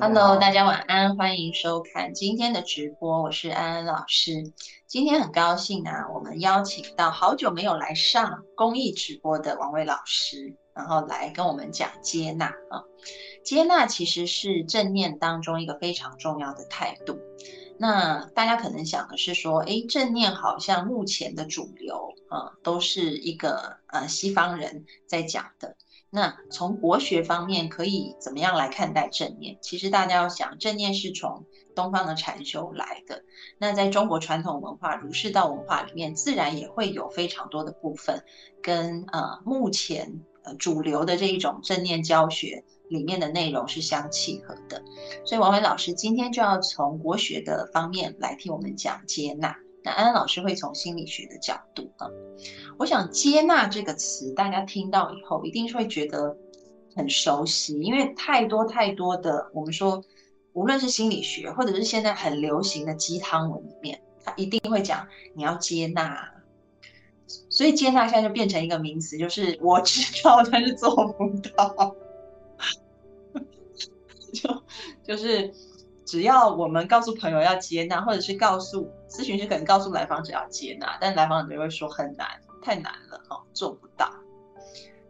Hello，大家晚安，欢迎收看今天的直播，我是安安老师。今天很高兴啊，我们邀请到好久没有来上公益直播的王伟老师，然后来跟我们讲接纳啊。接纳其实是正念当中一个非常重要的态度。那大家可能想的是说，哎，正念好像目前的主流啊，都是一个呃西方人在讲的。那从国学方面可以怎么样来看待正念？其实大家要想，正念是从东方的禅修来的。那在中国传统文化、儒释道文化里面，自然也会有非常多的部分跟呃目前呃主流的这一种正念教学里面的内容是相契合的。所以王伟老师今天就要从国学的方面来替我们讲接纳。那安安老师会从心理学的角度啊，我想接纳这个词，大家听到以后一定是会觉得很熟悉，因为太多太多的我们说，无论是心理学或者是现在很流行的鸡汤文里面，他一定会讲你要接纳，所以接纳现在就变成一个名词，就是我知道但是做不到，就就是。只要我们告诉朋友要接纳，或者是告诉咨询师可能告诉来访者要接纳，但来访者就会说很难，太难了，哦，做不到。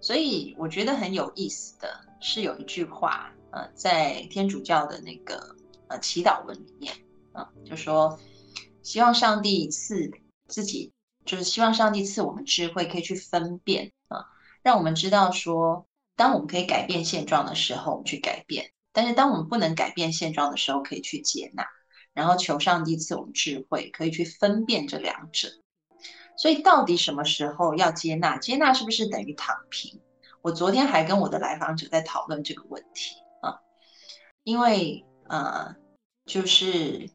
所以我觉得很有意思的是有一句话，呃，在天主教的那个呃祈祷文里面，啊，就说希望上帝赐自己，就是希望上帝赐我们智慧，可以去分辨啊，让我们知道说，当我们可以改变现状的时候，我们去改变。但是，当我们不能改变现状的时候，可以去接纳，然后求上帝赐我们智慧，可以去分辨这两者。所以，到底什么时候要接纳？接纳是不是等于躺平？我昨天还跟我的来访者在讨论这个问题啊，因为呃，就是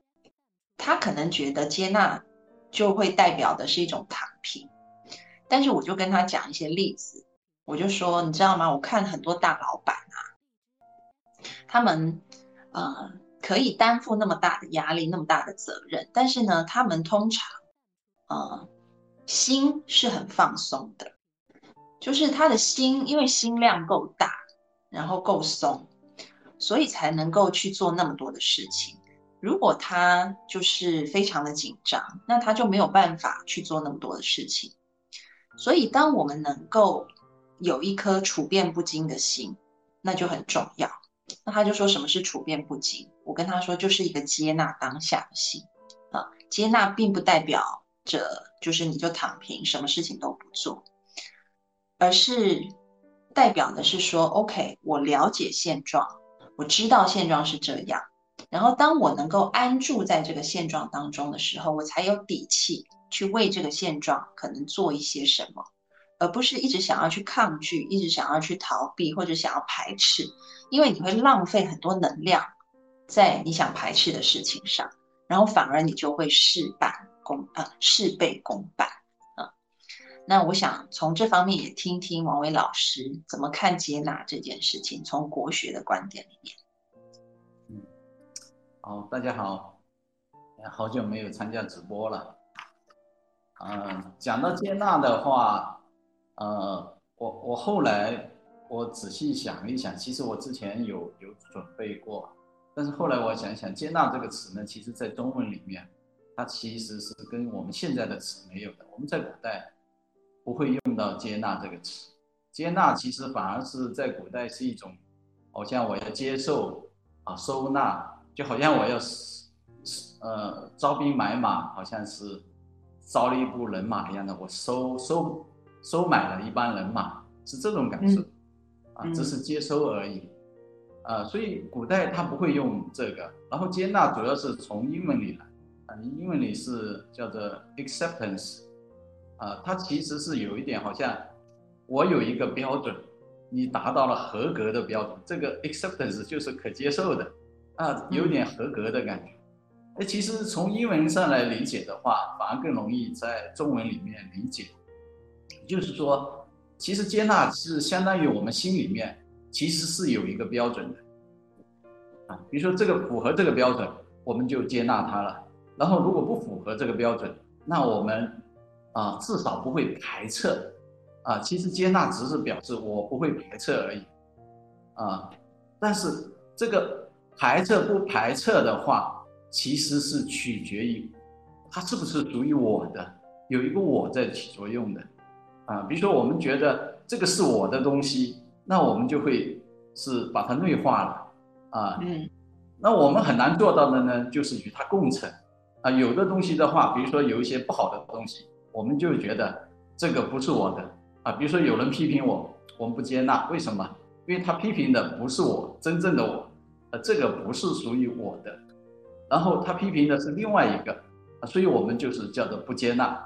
他可能觉得接纳就会代表的是一种躺平，但是我就跟他讲一些例子，我就说，你知道吗？我看很多大老板啊。他们呃可以担负那么大的压力，那么大的责任，但是呢，他们通常呃心是很放松的，就是他的心因为心量够大，然后够松，所以才能够去做那么多的事情。如果他就是非常的紧张，那他就没有办法去做那么多的事情。所以，当我们能够有一颗处变不惊的心，那就很重要。那他就说什么是处变不惊？我跟他说就是一个接纳当下的心啊，接纳并不代表着就是你就躺平，什么事情都不做，而是代表的是说，OK，我了解现状，我知道现状是这样，然后当我能够安住在这个现状当中的时候，我才有底气去为这个现状可能做一些什么。而不是一直想要去抗拒，一直想要去逃避或者想要排斥，因为你会浪费很多能量在你想排斥的事情上，然后反而你就会事半功啊事倍功半啊。那我想从这方面也听听王伟老师怎么看接纳这件事情，从国学的观点里面。嗯，好，大家好，好久没有参加直播了。嗯，讲到接纳的话。呃，我我后来我仔细想一想，其实我之前有有准备过，但是后来我想想，接纳这个词呢，其实在中文里面，它其实是跟我们现在的词没有的。我们在古代不会用到接纳这个词，接纳其实反而是在古代是一种，好像我要接受啊，收纳，就好像我要是呃招兵买马，好像是招了一部人马一样的，我收收。收买了一帮人马，是这种感受，啊，只是接收而已，啊，所以古代他不会用这个，然后接纳主要是从英文里来，啊，英文里是叫做 acceptance，啊，它其实是有一点好像我有一个标准，你达到了合格的标准，这个 acceptance 就是可接受的，啊，有点合格的感觉。哎，其实从英文上来理解的话，反而更容易在中文里面理解。就是说，其实接纳是相当于我们心里面其实是有一个标准的，啊，比如说这个符合这个标准，我们就接纳它了。然后如果不符合这个标准，那我们啊至少不会排斥，啊，其实接纳只是表示我不会排斥而已，啊，但是这个排斥不排斥的话。其实是取决于它是不是属于我的，有一个我在起作用的，啊，比如说我们觉得这个是我的东西，那我们就会是把它内化了，啊，嗯，那我们很难做到的呢，就是与它共存，啊，有的东西的话，比如说有一些不好的东西，我们就觉得这个不是我的，啊，比如说有人批评我，我们不接纳，为什么？因为他批评的不是我真正的我，呃，这个不是属于我的。然后他批评的是另外一个，啊，所以我们就是叫做不接纳，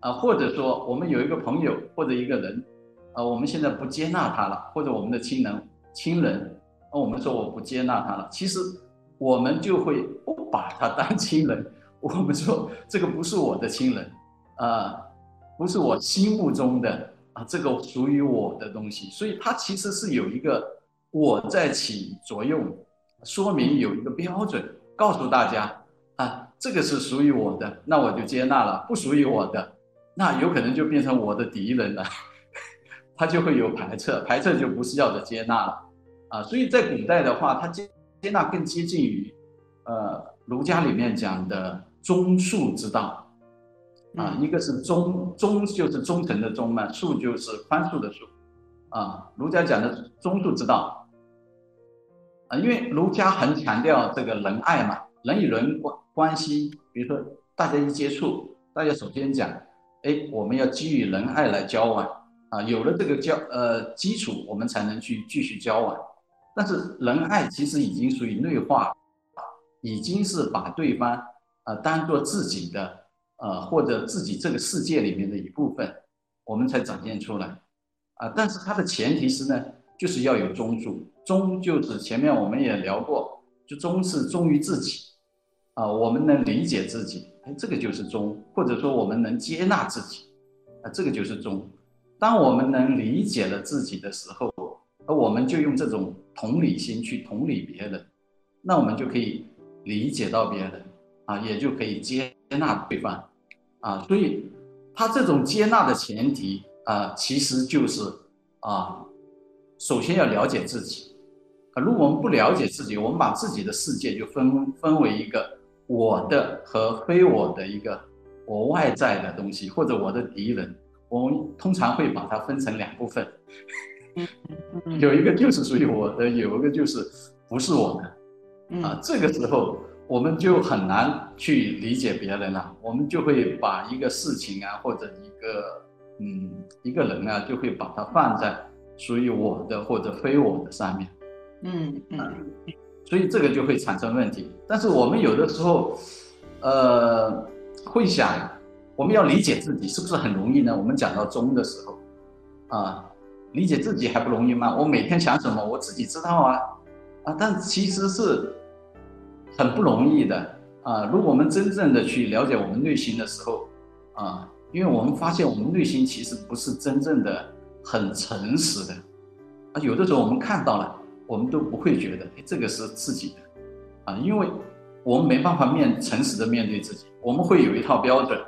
啊，或者说我们有一个朋友或者一个人，我们现在不接纳他了，或者我们的亲人亲人，那我们说我不接纳他了，其实我们就会不把他当亲人，我们说这个不是我的亲人，啊，不是我心目中的啊，这个属于我的东西，所以它其实是有一个我在起作用，说明有一个标准。告诉大家啊，这个是属于我的，那我就接纳了；不属于我的，那有可能就变成我的敌人了，他就会有排斥，排斥就不是要的接纳了啊。所以在古代的话，他接接纳更接近于呃儒家里面讲的忠恕之道啊，一个是忠忠就是忠诚的忠嘛，恕就是宽恕的恕啊，儒家讲的忠恕之道。啊，因为儒家很强调这个仁爱嘛，人与人关关系，比如说大家一接触，大家首先讲，哎，我们要基于仁爱来交往啊，有了这个交呃基础，我们才能去继续交往。但是仁爱其实已经属于内化，已经是把对方啊当做自己的呃或者自己这个世界里面的一部分，我们才展现出来啊。但是它的前提是呢。就是要有忠恕，忠就是前面我们也聊过，就忠是忠于自己，啊，我们能理解自己，哎，这个就是忠，或者说我们能接纳自己，啊，这个就是忠。当我们能理解了自己的时候，而我们就用这种同理心去同理别人，那我们就可以理解到别人，啊，也就可以接纳对方，啊，所以他这种接纳的前提啊，其实就是啊。首先要了解自己，啊，如果我们不了解自己，我们把自己的世界就分分为一个我的和非我的一个我外在的东西，或者我的敌人，我们通常会把它分成两部分，有一个就是属于我的，有一个就是不是我的，啊，这个时候我们就很难去理解别人了，我们就会把一个事情啊，或者一个嗯一个人啊，就会把它放在。属于我的或者非我的上面，嗯嗯，所以这个就会产生问题。但是我们有的时候，呃，会想，我们要理解自己是不是很容易呢？我们讲到中的时候，啊，理解自己还不容易吗？我每天想什么，我自己知道啊，啊，但其实是很不容易的啊。如果我们真正的去了解我们内心的时候，啊，因为我们发现我们内心其实不是真正的。很诚实的啊，有的时候我们看到了，我们都不会觉得，这个是自己的啊，因为我们没办法面诚实的面对自己，我们会有一套标准，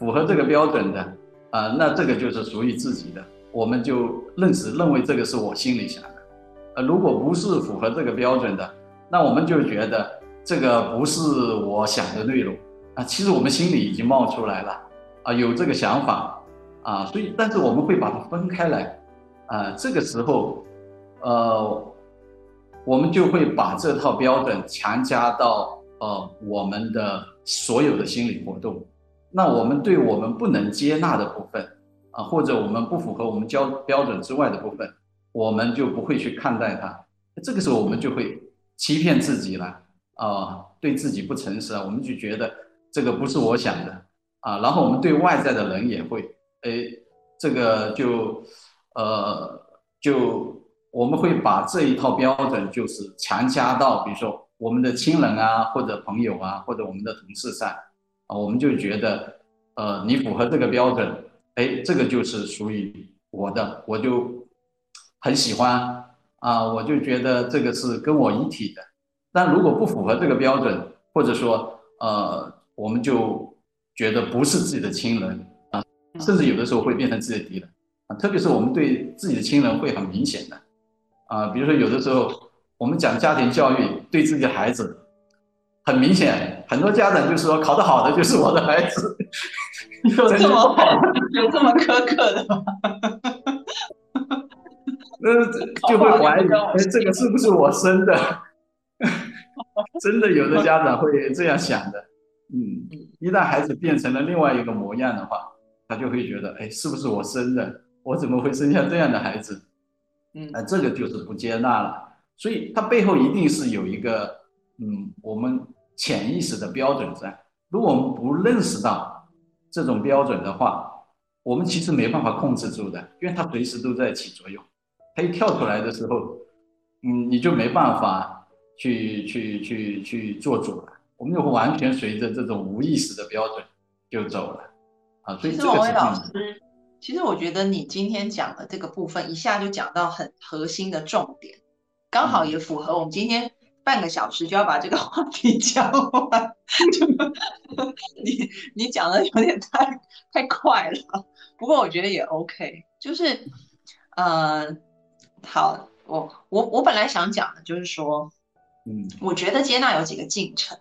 符合这个标准的啊，那这个就是属于自己的，我们就认识认为这个是我心里想的，呃，如果不是符合这个标准的，那我们就觉得这个不是我想的内容啊，其实我们心里已经冒出来了啊，有这个想法。啊，所以，但是我们会把它分开来，啊，这个时候，呃，我们就会把这套标准强加到呃我们的所有的心理活动。那我们对我们不能接纳的部分，啊，或者我们不符合我们标标准之外的部分，我们就不会去看待它。这个时候，我们就会欺骗自己了，啊，对自己不诚实啊，我们就觉得这个不是我想的，啊，然后我们对外在的人也会。哎，这个就呃就我们会把这一套标准就是强加到，比如说我们的亲人啊，或者朋友啊，或者我们的同事上啊，我们就觉得呃你符合这个标准，哎，这个就是属于我的，我就很喜欢啊，我就觉得这个是跟我一体的。但如果不符合这个标准，或者说呃我们就觉得不是自己的亲人啊，甚至有的时候会变成自己的敌人啊。特别是我们对自己的亲人会很明显的啊，比如说有的时候我们讲家庭教育，对自己的孩子很明显，很多家长就说考得好的就是我的孩子，有这么 好有这么苛刻的吗？呃，就会怀疑，哎，这个是不是我生的？真的有的家长会这样想的。嗯，一旦孩子变成了另外一个模样的话，他就会觉得，哎，是不是我生的？我怎么会生下这样的孩子？嗯，啊，这个就是不接纳了。所以他背后一定是有一个，嗯，我们潜意识的标准在。如果我们不认识到这种标准的话，我们其实没办法控制住的，因为它随时都在起作用。它一跳出来的时候，嗯，你就没办法去去去去做主了。我们就完全随着这种无意识的标准就走了啊！所以这个王威老师，其实我觉得你今天讲的这个部分，一下就讲到很核心的重点，刚好也符合我们今天半个小时就要把这个话题 讲完。你你讲的有点太太快了，不过我觉得也 OK。就是呃，好，我我我本来想讲的就是说，嗯，我觉得接纳有几个进程。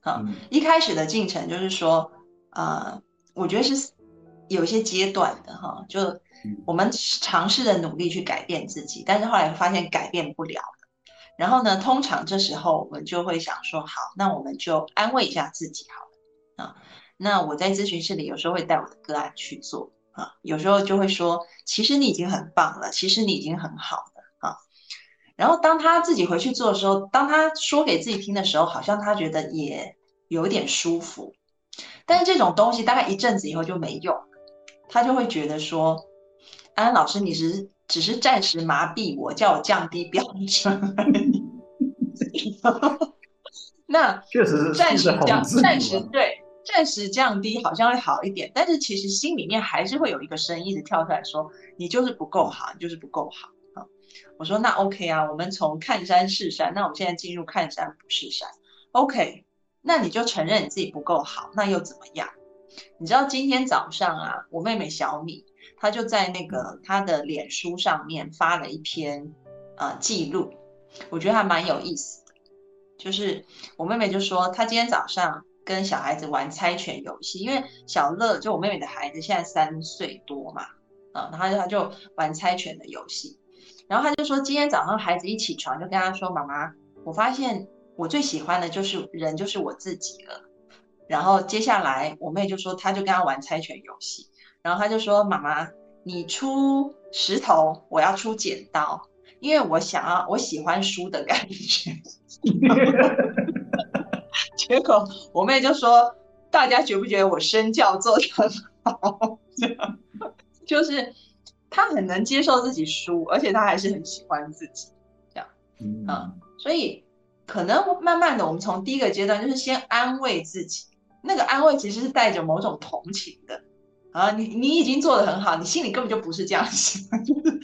啊，一开始的进程就是说，呃，我觉得是有一些阶段的哈，就我们尝试着努力去改变自己，但是后来发现改变不了然后呢，通常这时候我们就会想说，好，那我们就安慰一下自己好了啊。那我在咨询室里有时候会带我的个案去做啊，有时候就会说，其实你已经很棒了，其实你已经很好了啊。然后当他自己回去做的时候，当他说给自己听的时候，好像他觉得也有点舒服。但是这种东西大概一阵子以后就没用，他就会觉得说：“安安老师，你是只是暂时麻痹我，叫我降低标准。”那确实是暂时降，暂时对，暂时降低好像会好一点，但是其实心里面还是会有一个声音一直跳出来说：“你就是不够好，你就是不够好。”啊我说那 OK 啊，我们从看山是山，那我们现在进入看山不是山，OK，那你就承认你自己不够好，那又怎么样？你知道今天早上啊，我妹妹小米，他就在那个他的脸书上面发了一篇呃记录，我觉得还蛮有意思的，就是我妹妹就说她今天早上跟小孩子玩猜拳游戏，因为小乐就我妹妹的孩子现在三岁多嘛，啊，然后他就玩猜拳的游戏。然后他就说，今天早上孩子一起床就跟他说：“妈妈，我发现我最喜欢的就是人，就是我自己了。”然后接下来我妹就说，他就跟他玩猜拳游戏。然后他就说：“妈妈，你出石头，我要出剪刀，因为我想要我喜欢输的感觉。”结果我妹就说：“大家觉不觉得我身教做的很好？”就是。他很能接受自己输，而且他还是很喜欢自己，这样，嗯，所以可能慢慢的，我们从第一个阶段就是先安慰自己，那个安慰其实是带着某种同情的，啊，你你已经做的很好，你心里根本就不是这样想，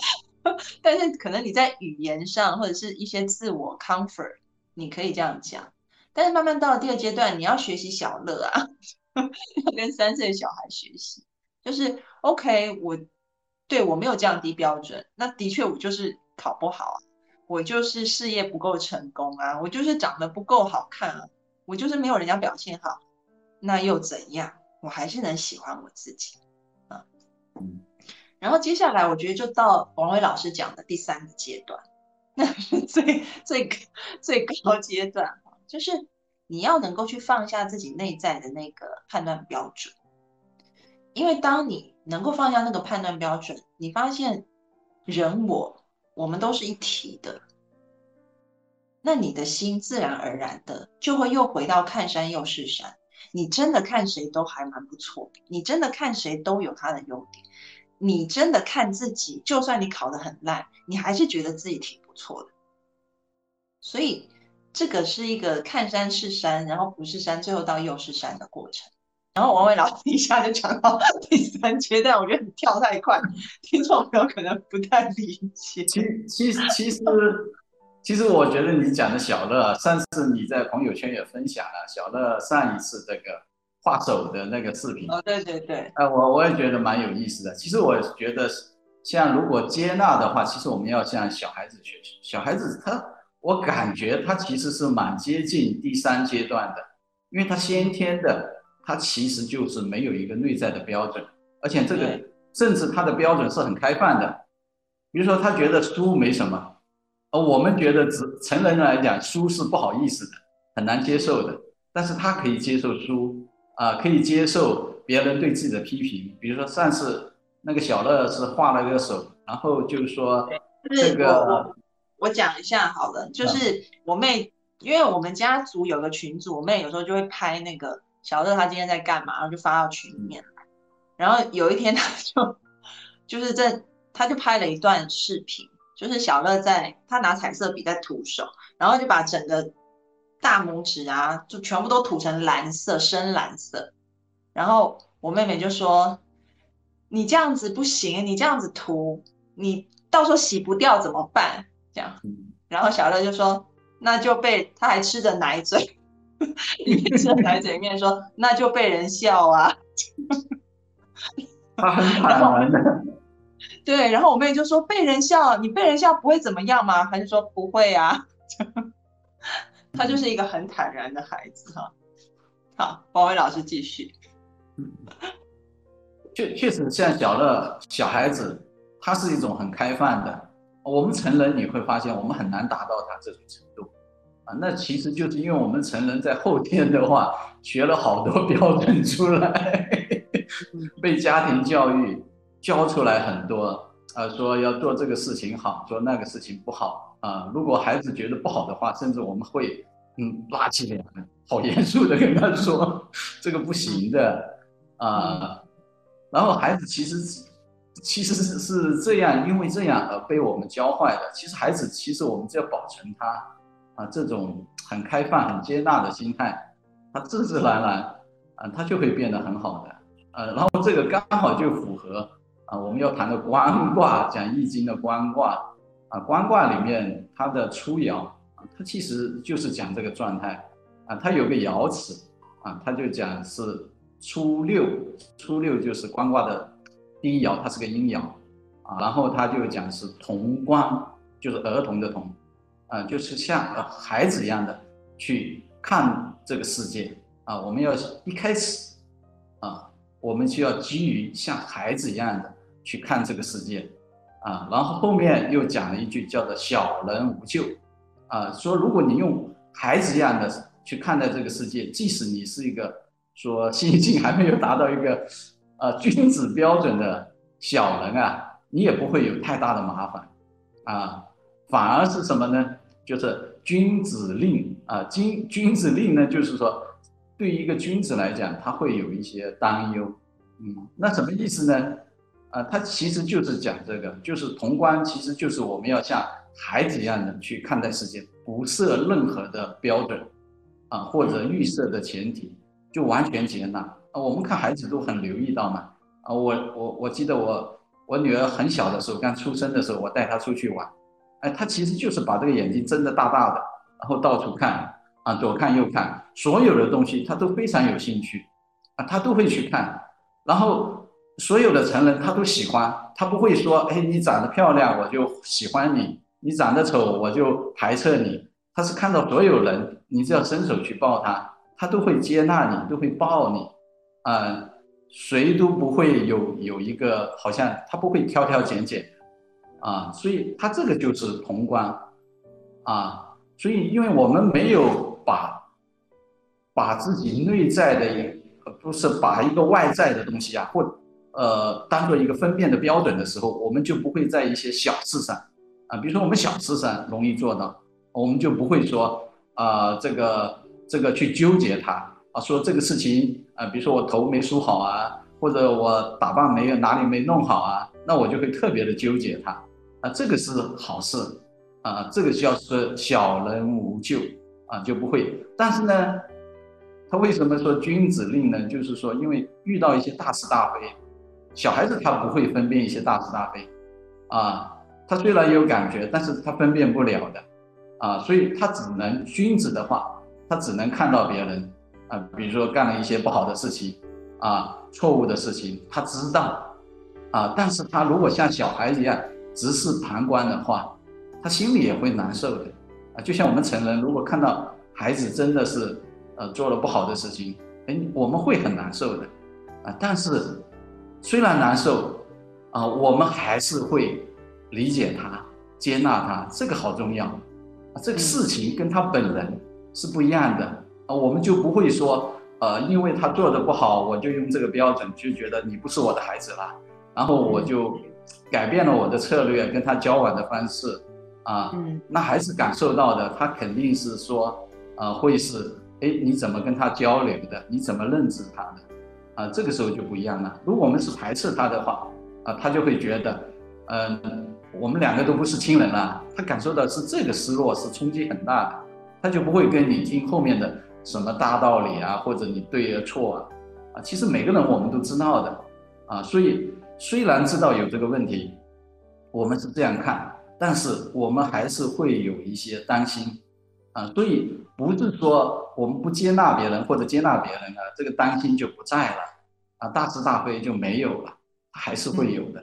但是可能你在语言上或者是一些自我 comfort，你可以这样讲，但是慢慢到了第二阶段，你要学习小乐啊，要 跟三岁小孩学习，就是 OK 我。对我没有降低标准，那的确我就是考不好啊，我就是事业不够成功啊，我就是长得不够好看啊，我就是没有人家表现好，那又怎样？我还是能喜欢我自己。然后接下来我觉得就到王伟老师讲的第三个阶段，那是最最最高阶段，就是你要能够去放下自己内在的那个判断标准，因为当你。能够放下那个判断标准，你发现人我我们都是一体的，那你的心自然而然的就会又回到看山又是山，你真的看谁都还蛮不错，你真的看谁都有他的优点，你真的看自己，就算你考得很烂，你还是觉得自己挺不错的。所以这个是一个看山是山，然后不是山，最后到又是山的过程。然后王伟老师一下就讲到第三阶段，我觉得你跳太快，听众朋友可能不太理解。其其其实其实我觉得你讲的小乐，上次你在朋友圈也分享了小乐上一次这个画手的那个视频。哦，对对对。呃，我我也觉得蛮有意思的。其实我觉得像如果接纳的话，其实我们要向小孩子学习。小孩子他，我感觉他其实是蛮接近第三阶段的，因为他先天的。他其实就是没有一个内在的标准，而且这个甚至他的标准是很开放的。比如说，他觉得书没什么，而我们觉得只成人来讲，书是不好意思的，很难接受的。但是他可以接受书啊，可以接受别人对自己的批评。比如说上次那个小乐是画了个手，然后就是说这个，我讲一下好了，就是我妹，因为我们家族有个群组，我妹有时候就会拍那个。小乐他今天在干嘛？然后就发到群里面来。然后有一天他就就是在他就拍了一段视频，就是小乐在他拿彩色笔在涂手，然后就把整个大拇指啊就全部都涂成蓝色，深蓝色。然后我妹妹就说：“你这样子不行，你这样子涂，你到时候洗不掉怎么办？”这样。然后小乐就说：“那就被他还吃着奶嘴。”一面吃奶嘴面说，那就被人笑啊。他很坦然的。对，然后我妹就说被人笑，你被人笑不会怎么样吗？还是说不会啊？他就是一个很坦然的孩子哈。好，王伟老师继续。确确实像小乐小孩子，他是一种很开放的。我们成人你会发现，我们很难达到他这种程度。啊，那其实就是因为我们成人在后天的话学了好多 标准出来，被家庭教育教出来很多啊，说要做这个事情好，做那个事情不好啊。如果孩子觉得不好的话，甚至我们会嗯拉起脸，好严肃的跟他说 这个不行的啊。然后孩子其实其实是是这样，因为这样而被我们教坏的。其实孩子其实我们只要保存他。啊，这种很开放、很接纳的心态，他自自然然，啊，他就会变得很好的。呃，然后这个刚好就符合啊，我们要谈的观卦，讲易经的观卦啊，观卦里面它的初爻啊，它其实就是讲这个状态啊，它有个爻辞啊，它就讲是初六，初六就是观卦的第一爻，它是个阴爻啊，然后它就讲是童观，就是儿童的童。啊，就是像呃孩子一样的去看这个世界啊，我们要一开始啊，我们就要基于像孩子一样的去看这个世界啊，然后后面又讲了一句叫做“小人无救”，啊，说如果你用孩子一样的去看待这个世界，即使你是一个说心境还没有达到一个呃君子标准的小人啊，你也不会有太大的麻烦啊，反而是什么呢？就是君子令啊，君君子令呢，就是说，对于一个君子来讲，他会有一些担忧，嗯，那什么意思呢？啊，他其实就是讲这个，就是潼关，其实就是我们要像孩子一样的去看待世界，不设任何的标准，啊，或者预设的前提，就完全接纳啊。我们看孩子都很留意到嘛，啊，我我我记得我我女儿很小的时候，刚出生的时候，我带她出去玩。哎，她其实就是把这个眼睛睁得大大的，然后到处看啊，左看右看，所有的东西她都非常有兴趣啊，她都会去看。然后所有的成人他都喜欢，他不会说，哎，你长得漂亮我就喜欢你，你长得丑我就排斥你。他是看到所有人，你只要伸手去抱他，他都会接纳你，都会抱你，啊，谁都不会有有一个好像他不会挑挑拣拣。啊，所以他这个就是宏观，啊，所以因为我们没有把把自己内在的，不是把一个外在的东西啊，或呃当做一个分辨的标准的时候，我们就不会在一些小事上，啊，比如说我们小事上容易做到，我们就不会说啊这个这个去纠结它，啊，说这个事情啊，比如说我头没梳好啊，或者我打扮没有哪里没弄好啊，那我就会特别的纠结他啊，这个是好事啊，这个叫是小人无咎啊，就不会。但是呢，他为什么说君子令呢？就是说，因为遇到一些大是大非，小孩子他不会分辨一些大是大非啊，他虽然有感觉，但是他分辨不了的啊，所以他只能君子的话，他只能看到别人。啊，比如说干了一些不好的事情，啊，错误的事情，他知道，啊，但是他如果像小孩一样直视旁观的话，他心里也会难受的，啊，就像我们成人如果看到孩子真的是呃做了不好的事情，哎，我们会很难受的，啊，但是虽然难受，啊，我们还是会理解他，接纳他，这个好重要，啊，这个事情跟他本人是不一样的。啊，我们就不会说，呃，因为他做的不好，我就用这个标准就觉得你不是我的孩子了，然后我就改变了我的策略跟他交往的方式，啊，那还是感受到的，他肯定是说，呃，会是，哎，你怎么跟他交流的？你怎么认知他的？啊，这个时候就不一样了。如果我们是排斥他的话，啊，他就会觉得，嗯，我们两个都不是亲人了，他感受到是这个失落是冲击很大的，他就不会跟你听后面的。什么大道理啊，或者你对啊错啊，啊，其实每个人我们都知道的，啊，所以虽然知道有这个问题，我们是这样看，但是我们还是会有一些担心，啊，所以不是说我们不接纳别人或者接纳别人呢，这个担心就不在了，啊，大是大非就没有了，还是会有的，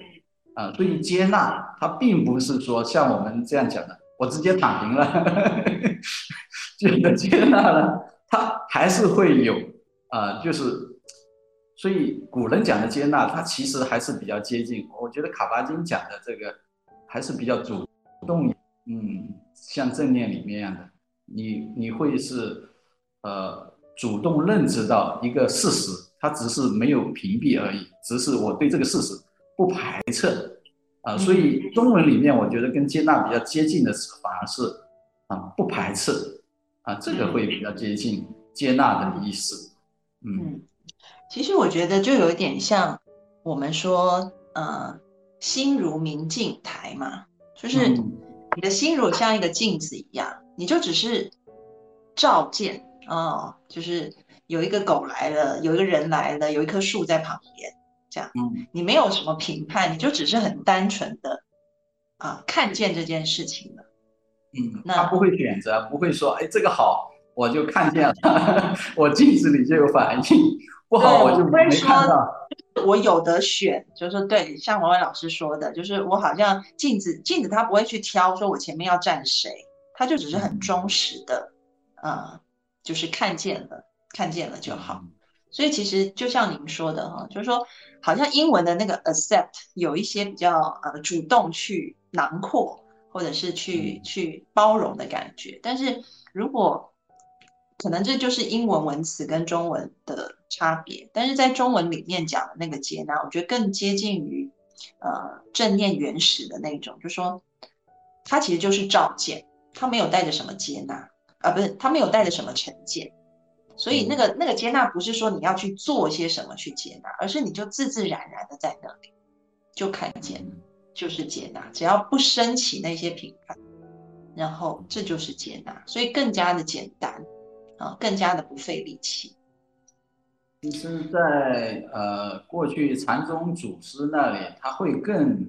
啊，所以接纳它并不是说像我们这样讲的，我直接躺平了，就能接纳了。它还是会有，啊，就是，所以古人讲的接纳，它其实还是比较接近。我觉得卡巴金讲的这个还是比较主动，嗯，像正念里面一样的，你你会是，呃，主动认知到一个事实，它只是没有屏蔽而已，只是我对这个事实不排斥，啊，所以中文里面我觉得跟接纳比较接近的是反而是，啊，不排斥。啊，这个会比较接近接纳的意思。嗯，其实我觉得就有点像我们说，呃，心如明镜台嘛，就是你的心如果像一个镜子一样，你就只是照见哦，就是有一个狗来了，有一个人来了，有一棵树在旁边，这样，嗯，你没有什么评判，你就只是很单纯的啊看见这件事情了。嗯，他不会选择，不会说，哎，这个好，我就看见了，我镜子里就有反应，不好我就没看到。我有的选，就是说，对，像王伟老师说的，就是我好像镜子，镜子他不会去挑，说我前面要站谁，他就只是很忠实的，呃，就是看见了，看见了就好。所以其实就像您说的哈，就是说，好像英文的那个 accept 有一些比较呃主动去囊括。或者是去去包容的感觉，但是如果可能这就是英文文词跟中文的差别，但是在中文里面讲的那个接纳，我觉得更接近于呃正念原始的那种，就说它其实就是照见，它没有带着什么接纳啊，不是它没有带着什么成见，所以那个那个接纳不是说你要去做些什么去接纳，而是你就自自然然的在那里就看见了。就是接纳，只要不升起那些评判，然后这就是接纳，所以更加的简单啊，更加的不费力气。其实，在呃过去禅宗祖师那里，他会更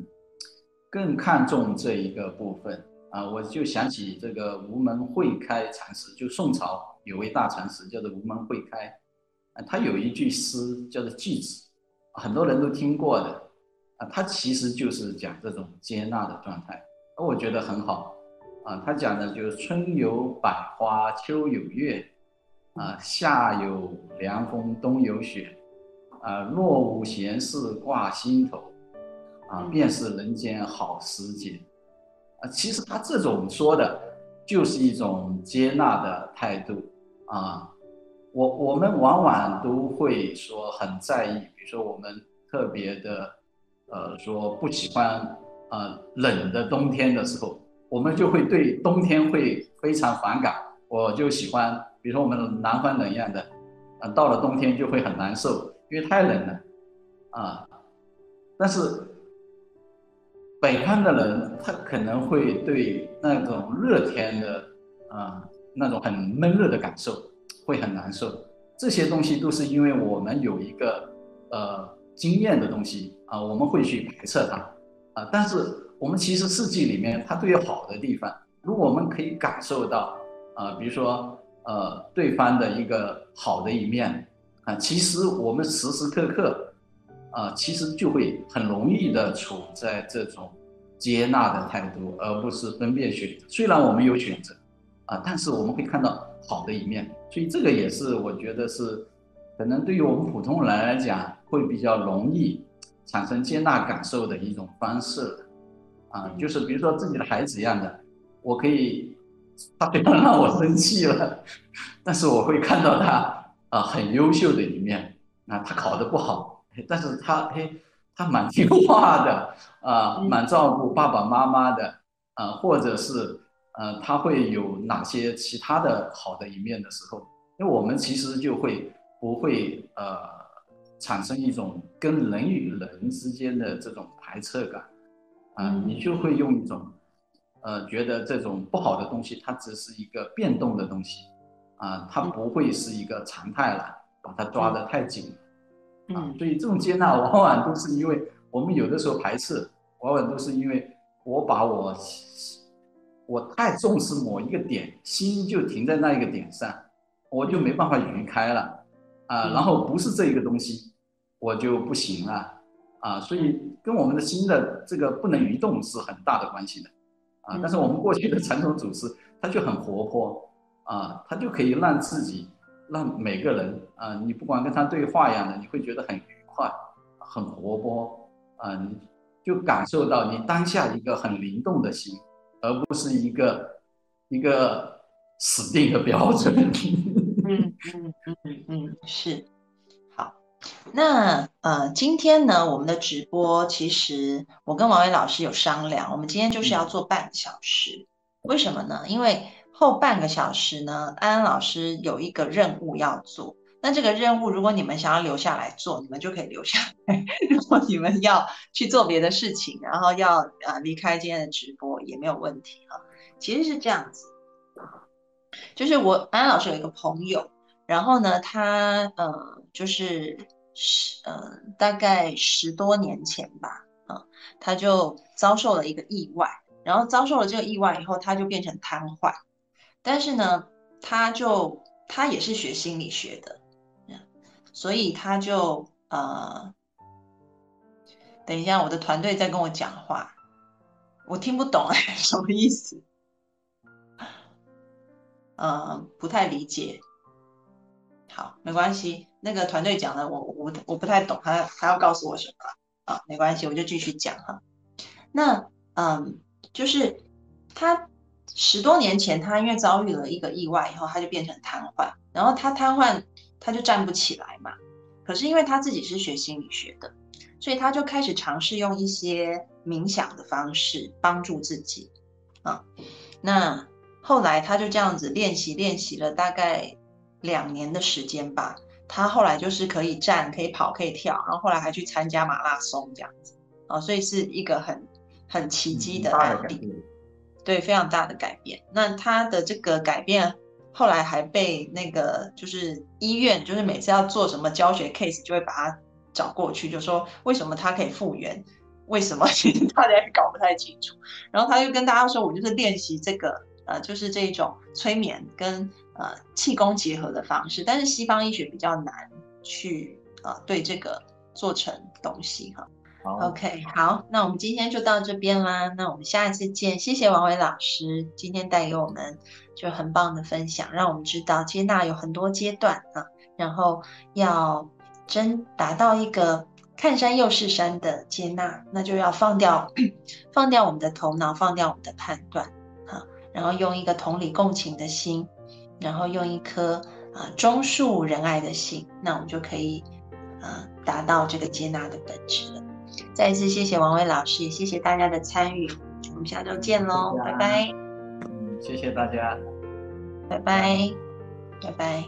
更看重这一个部分啊。我就想起这个无门慧开禅师，就宋朝有位大禅师叫做无门慧开啊，他有一句诗叫做《句子》，很多人都听过的啊。他其实就是讲这种接纳的状态，而我觉得很好，啊，他讲的就是春有百花，秋有月，啊，夏有凉风，冬有雪，啊，若无闲事挂心头，啊，便是人间好时节，啊，其实他这种说的，就是一种接纳的态度，啊，我我们往往都会说很在意，比如说我们特别的。呃，说不喜欢呃冷的冬天的时候，我们就会对冬天会非常反感。我就喜欢，比如说我们南方人一样的，啊，到了冬天就会很难受，因为太冷了，啊，但是北方的人他可能会对那种热天的啊那种很闷热的感受会很难受，这些东西都是因为我们有一个呃经验的东西啊，我们会去排斥它啊，但是我们其实四季里面它都有好的地方，如果我们可以感受到啊，比如说。呃，对方的一个好的一面啊，其实我们时时刻刻啊，其实就会很容易的处在这种接纳的态度，而不是分辨选择。虽然我们有选择啊，但是我们会看到好的一面，所以这个也是我觉得是可能对于我们普通人来讲会比较容易产生接纳感受的一种方式啊，就是比如说自己的孩子一样的，我可以。他非常让我生气了，但是我会看到他啊很优秀的一面。啊，他考得不好，但是他嘿他蛮听话的啊，蛮照顾爸爸妈妈的啊，或者是呃他会有哪些其他的好的一面的时候，因为我们其实就会不会呃产生一种跟人与人之间的这种排斥感啊，你就会用一种。呃，觉得这种不好的东西，它只是一个变动的东西，啊，它不会是一个常态了，把它抓得太紧了，啊，所以这种接纳往往都是因为我们有的时候排斥，往往都是因为我把我我太重视某一个点，心就停在那一个点上，我就没办法移开了，啊，然后不是这一个东西，我就不行了，啊，所以跟我们的心的这个不能移动是很大的关系的。啊，但是我们过去的传统祖师，他就很活泼，啊，他就可以让自己，让每个人，啊，你不管跟他对话一样的，你会觉得很愉快，很活泼，啊，你就感受到你当下一个很灵动的心，而不是一个一个死定的标准。嗯嗯嗯嗯，是。那呃，今天呢，我们的直播其实我跟王伟老师有商量，我们今天就是要做半个小时。为什么呢？因为后半个小时呢，安安老师有一个任务要做。那这个任务，如果你们想要留下来做，你们就可以留下来；如果你们要去做别的事情，然后要呃离开今天的直播，也没有问题啊。其实是这样子，就是我安安老师有一个朋友，然后呢，他呃就是。十嗯，大概十多年前吧，啊，他就遭受了一个意外，然后遭受了这个意外以后，他就变成瘫痪。但是呢，他就他也是学心理学的，所以他就呃，等一下，我的团队在跟我讲话，我听不懂哎，什么意思？嗯，不太理解。好，没关系。那个团队讲的，我我我不太懂，他他要告诉我什么啊？没关系，我就继续讲哈。那嗯，就是他十多年前，他因为遭遇了一个意外以后，他就变成瘫痪，然后他瘫痪，他就站不起来嘛。可是因为他自己是学心理学的，所以他就开始尝试用一些冥想的方式帮助自己啊。那后来他就这样子练习练习了大概。两年的时间吧，他后来就是可以站、可以跑、可以跳，然后后来还去参加马拉松这样子，啊，所以是一个很很奇迹的案例，对，非常大的改变。那他的这个改变后来还被那个就是医院，就是每次要做什么教学 case，就会把他找过去，就说为什么他可以复原，为什么 其实大家也搞不太清楚。然后他就跟大家说，我就是练习这个，呃，就是这种催眠跟。呃，气功结合的方式，但是西方医学比较难去呃对这个做成东西哈。OK，好，那我们今天就到这边啦，那我们下一次见。谢谢王伟老师今天带给我们就很棒的分享，让我们知道接纳有很多阶段啊，然后要真达到一个看山又是山的接纳，那就要放掉放掉我们的头脑，放掉我们的判断啊，然后用一个同理共情的心。然后用一颗啊忠恕仁爱的心，那我们就可以啊达到这个接纳的本质了。再一次谢谢王威老师，也谢谢大家的参与，我们下周见喽，拜拜。嗯，谢谢大家，拜拜，拜拜。